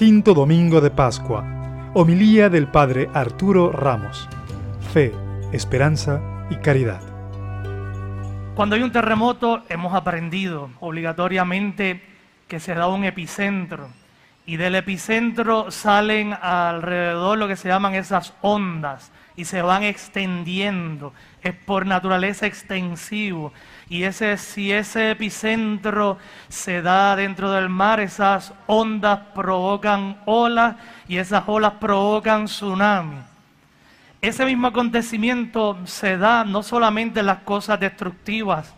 Quinto Domingo de Pascua. Homilía del Padre Arturo Ramos. Fe, esperanza y caridad. Cuando hay un terremoto hemos aprendido obligatoriamente que se da un epicentro y del epicentro salen alrededor lo que se llaman esas ondas y se van extendiendo. Es por naturaleza extensivo. Y ese, si ese epicentro se da dentro del mar, esas ondas provocan olas y esas olas provocan tsunami. Ese mismo acontecimiento se da no solamente en las cosas destructivas,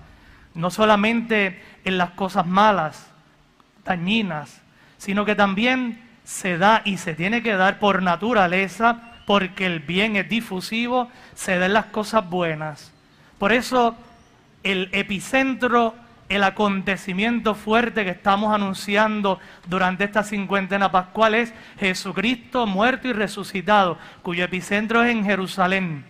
no solamente en las cosas malas, dañinas, sino que también se da y se tiene que dar por naturaleza, porque el bien es difusivo, se dan las cosas buenas. Por eso el epicentro, el acontecimiento fuerte que estamos anunciando durante esta cincuentena pascual es Jesucristo muerto y resucitado, cuyo epicentro es en Jerusalén.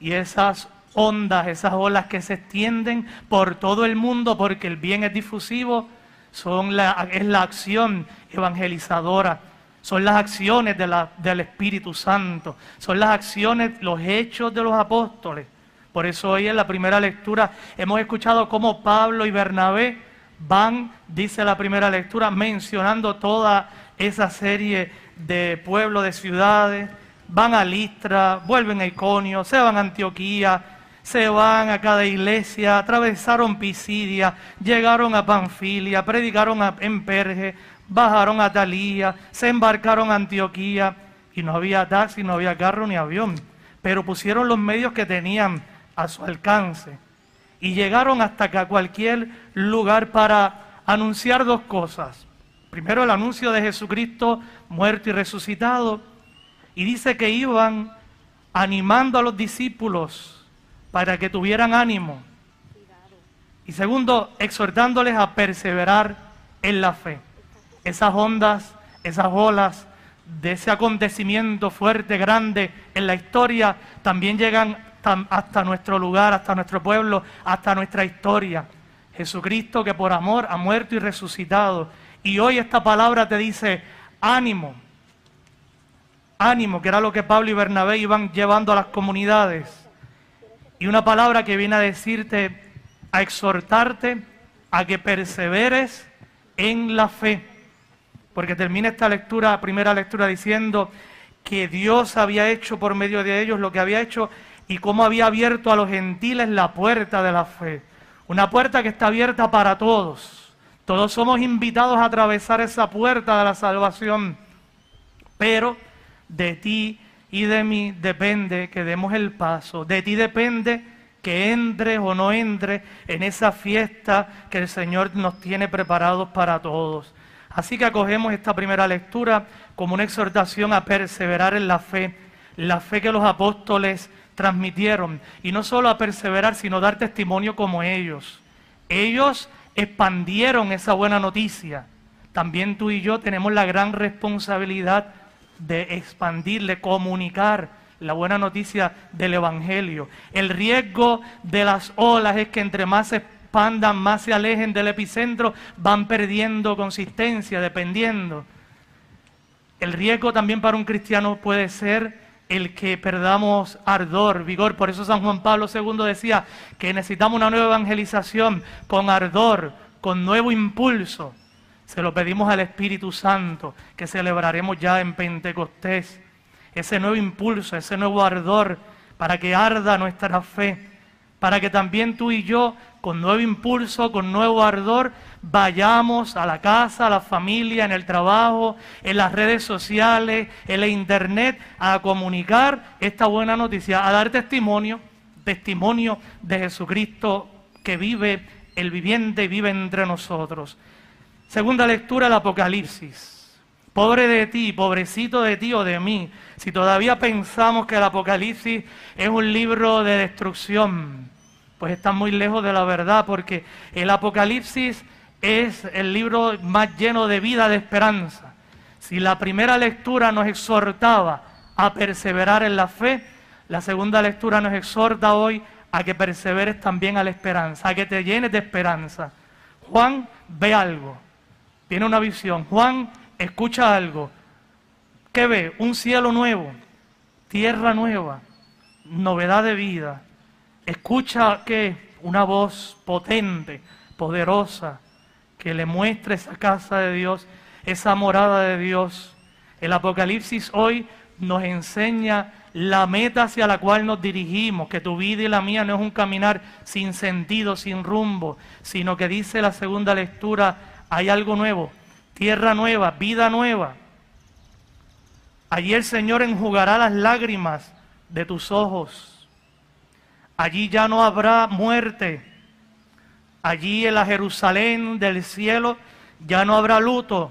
Y esas ondas, esas olas que se extienden por todo el mundo porque el bien es difusivo, son la, es la acción evangelizadora, son las acciones del Espíritu Santo, son las acciones, los hechos de los apóstoles. Por eso hoy en la primera lectura hemos escuchado cómo Pablo y Bernabé van, dice la primera lectura, mencionando toda esa serie de pueblos, de ciudades, van a Listra, vuelven a Iconio, se van a Antioquía, se van a cada iglesia, atravesaron Pisidia, llegaron a Panfilia, predicaron en Perge, bajaron a Talía, se embarcaron a Antioquía y no había taxi, no había carro ni avión, pero pusieron los medios que tenían a su alcance. Y llegaron hasta cualquier lugar para anunciar dos cosas. Primero el anuncio de Jesucristo muerto y resucitado. Y dice que iban animando a los discípulos para que tuvieran ánimo. Y segundo, exhortándoles a perseverar en la fe. Esas ondas, esas olas de ese acontecimiento fuerte, grande en la historia, también llegan hasta, nuestro lugar, hasta nuestro pueblo, hasta nuestra historia. Jesucristo que por amor ha muerto y resucitado. Y hoy esta palabra te dice, ánimo, ánimo, que era lo que Pablo y Bernabé iban llevando a las comunidades. Y una palabra que viene a decirte, a exhortarte a que perseveres en la fe. Porque termina esta lectura, primera lectura, diciendo que Dios había hecho por medio de ellos lo que había hecho y cómo había abierto a los gentiles la puerta de la fe. Una puerta que está abierta para todos. Todos somos invitados a atravesar esa puerta de la salvación. Pero de ti y de mí depende que demos el paso. De ti depende que entres o no entres en esa fiesta que el Señor nos tiene preparados para todos. Así que acogemos esta primera lectura como una exhortación a perseverar en la fe, la fe que los apóstoles transmitieron. Y no solo a perseverar, sino dar testimonio como ellos. Ellos expandieron esa buena noticia. También tú y yo tenemos la gran responsabilidad de expandir, de comunicar la buena noticia del Evangelio. El riesgo de las olas es que entre más se expandan, más se alejen del epicentro, van perdiendo consistencia, dependiendo. El riesgo también para un cristiano puede ser el que perdamos ardor, vigor. Por eso San Juan Pablo II decía que necesitamos una nueva evangelización con ardor, con nuevo impulso. Se lo pedimos al Espíritu Santo, que celebraremos ya en Pentecostés. Ese nuevo impulso, ese nuevo ardor, para que arda nuestra fe, para que también tú y yo con nuevo impulso, con nuevo ardor, vayamos a la casa, a la familia, en el trabajo, en las redes sociales, en la internet, a comunicar esta buena noticia, a dar testimonio, testimonio de Jesucristo que vive, el viviente vive entre nosotros. Segunda lectura, el Apocalipsis. Pobre de ti, pobrecito de ti o de mí, si todavía pensamos que el Apocalipsis es un libro de destrucción, pues está muy lejos de la verdad, porque el Apocalipsis es el libro más lleno de vida, de esperanza. Si la primera lectura nos exhortaba a perseverar en la fe, la segunda lectura nos exhorta hoy a que perseveres también a la esperanza, a que te llenes de esperanza. Juan ve algo, tiene una visión. Juan escucha algo. ¿Qué ve? Un cielo nuevo, tierra nueva, novedad de vida. Escucha que una voz potente, poderosa, que le muestre esa casa de Dios, esa morada de Dios. El Apocalipsis hoy nos enseña la meta hacia la cual nos dirigimos, que tu vida y la mía no es un caminar sin sentido, sin rumbo, sino que dice la segunda lectura, hay algo nuevo, tierra nueva, vida nueva. Allí el Señor enjugará las lágrimas de tus ojos. Allí ya no habrá muerte. Allí en la Jerusalén del cielo ya no habrá luto,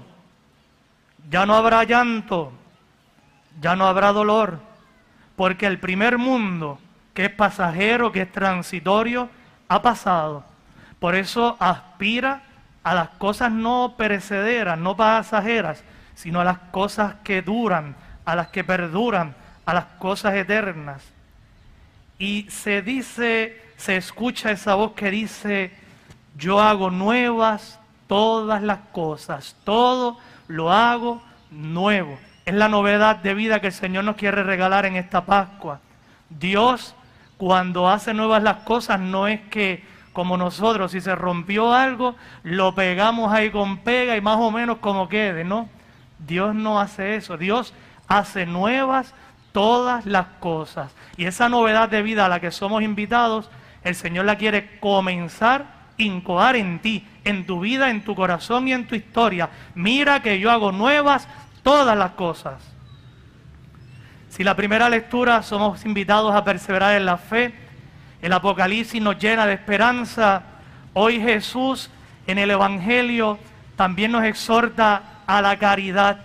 ya no habrá llanto, ya no habrá dolor, porque el primer mundo, que es pasajero, que es transitorio, ha pasado. Por eso aspira a las cosas no perecederas, no pasajeras, sino a las cosas que duran, a las que perduran, a las cosas eternas. Y se dice, se escucha esa voz que dice, yo hago nuevas todas las cosas, todo lo hago nuevo. Es la novedad de vida que el Señor nos quiere regalar en esta Pascua. Dios, cuando hace nuevas las cosas, no es que como nosotros, si se rompió algo, lo pegamos ahí con pega y más o menos como quede, ¿no? Dios no hace eso. Dios hace nuevas todas las cosas. Y esa novedad de vida a la que somos invitados, el Señor la quiere comenzar, incoar en ti, en tu vida, en tu corazón y en tu historia. Mira que yo hago nuevas todas las cosas. Si la primera lectura somos invitados a perseverar en la fe, el Apocalipsis nos llena de esperanza, hoy Jesús en el Evangelio también nos exhorta a la caridad.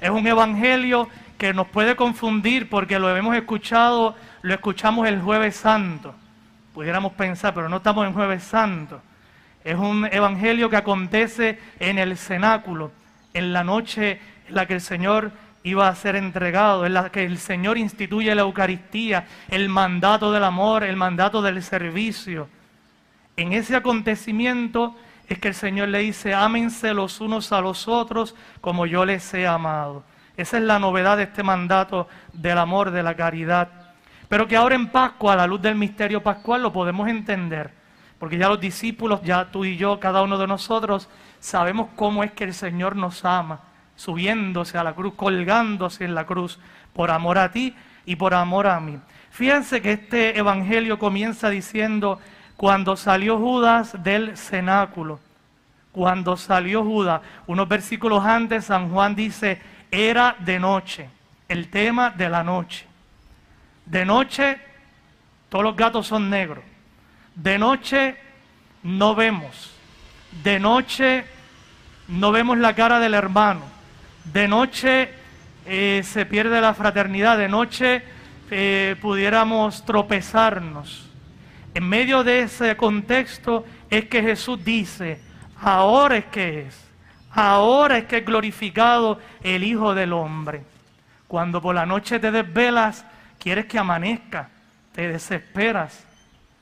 Es un Evangelio que nos puede confundir porque lo hemos escuchado, lo escuchamos el jueves santo. Pudiéramos pensar, pero no estamos en jueves santo. Es un Evangelio que acontece en el cenáculo, en la noche en la que el Señor iba a ser entregado, en la que el Señor instituye la Eucaristía, el mandato del amor, el mandato del servicio. En ese acontecimiento es que el Señor le dice, ámense los unos a los otros como yo les he amado. Esa es la novedad de este mandato del amor, de la caridad. Pero que ahora en Pascua, a la luz del misterio pascual, lo podemos entender. Porque ya los discípulos, ya tú y yo, cada uno de nosotros, sabemos cómo es que el Señor nos ama, subiéndose a la cruz, colgándose en la cruz, por amor a ti y por amor a mí. Fíjense que este evangelio comienza diciendo, cuando salió Judas del cenáculo, cuando salió Judas, unos versículos antes, San Juan dice, era de noche, el tema de la noche. De noche, todos los gatos son negros. De noche, no vemos. De noche, no vemos la cara del hermano. De noche, eh, se pierde la fraternidad. De noche, eh, pudiéramos tropezarnos. En medio de ese contexto es que Jesús dice, ahora es que es, ahora es que es glorificado el Hijo del Hombre. Cuando por la noche te desvelas, quieres que amanezca, te desesperas,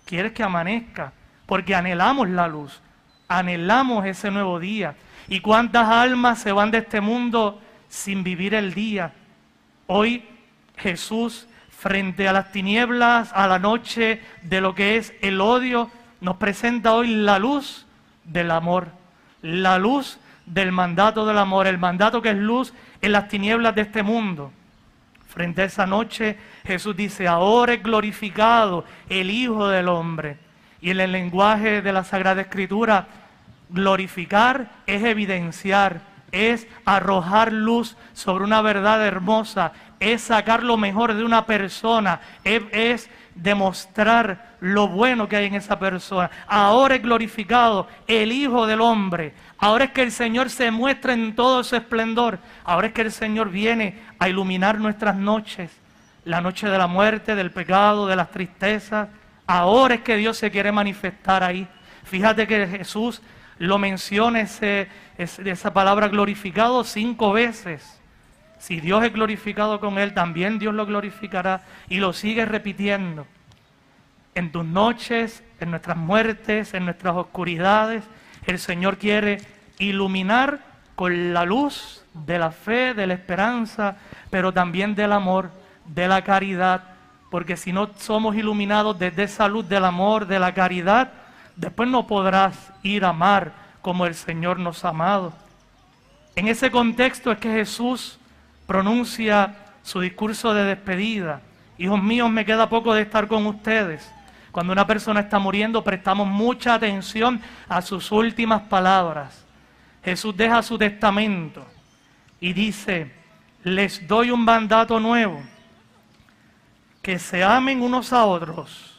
quieres que amanezca, porque anhelamos la luz, anhelamos ese nuevo día. ¿Y cuántas almas se van de este mundo sin vivir el día? Hoy Jesús frente a las tinieblas, a la noche de lo que es el odio, nos presenta hoy la luz del amor, la luz del mandato del amor, el mandato que es luz en las tinieblas de este mundo. Frente a esa noche Jesús dice, ahora es glorificado el Hijo del Hombre. Y en el lenguaje de la Sagrada Escritura, glorificar es evidenciar, es arrojar luz sobre una verdad hermosa, es sacar lo mejor de una persona, es, demostrar lo bueno que hay en esa persona. Ahora es glorificado el Hijo del Hombre. Ahora es que el Señor se muestra en todo su esplendor. Ahora es que el Señor viene a iluminar nuestras noches. La noche de la muerte, del pecado, de las tristezas. Ahora es que Dios se quiere manifestar ahí. Fíjate que Jesús lo menciona ese, esa palabra glorificado cinco veces. Si Dios es glorificado con él, también Dios lo glorificará y lo sigue repitiendo. En tus noches, en nuestras muertes, en nuestras oscuridades, el Señor quiere iluminar con la luz de la fe, de la esperanza, pero también del amor, de la caridad, porque si no somos iluminados desde esa luz del amor, de la caridad, después no podrás ir a amar como el Señor nos ha amado. En ese contexto es que Jesús pronuncia su discurso de despedida. Hijos míos, me queda poco de estar con ustedes. Cuando una persona está muriendo, prestamos mucha atención a sus últimas palabras. Jesús deja su testamento y dice, les doy un mandato nuevo, que se amen unos a otros.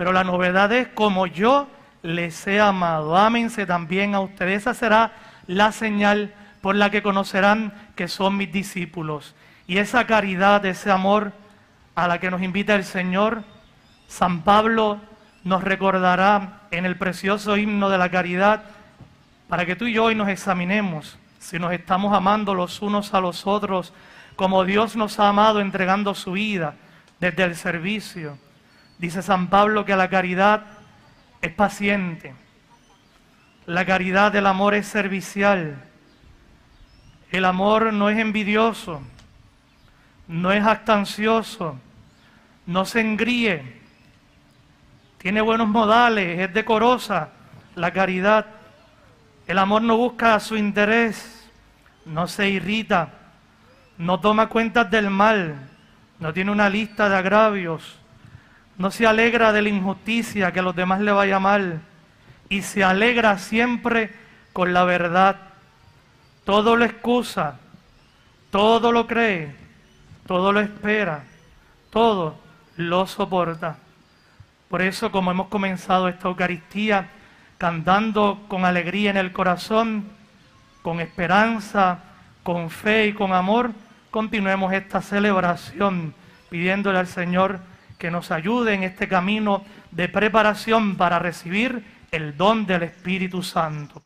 Pero la novedad es como yo les he amado, ámense también a ustedes. Esa será la señal por la que conocerán que son mis discípulos. Y esa caridad, ese amor a la que nos invita el Señor, San Pablo nos recordará en el precioso himno de la caridad para que tú y yo hoy nos examinemos si nos estamos amando los unos a los otros como Dios nos ha amado entregando su vida desde el servicio. Dice San Pablo que la caridad es paciente, la caridad del amor es servicial, el amor no es envidioso, no es actancioso, no se engríe, tiene buenos modales, es decorosa la caridad. El amor no busca su interés, no se irrita, no toma cuentas del mal, no tiene una lista de agravios, no se alegra de la injusticia que a los demás le vaya mal y se alegra siempre con la verdad. Todo lo excusa, todo lo cree, todo lo espera, todo lo soporta. Por eso, como hemos comenzado esta Eucaristía, cantando con alegría en el corazón, con esperanza, con fe y con amor, continuemos esta celebración pidiéndole al Señor que nos ayude en este camino de preparación para recibir el don del Espíritu Santo.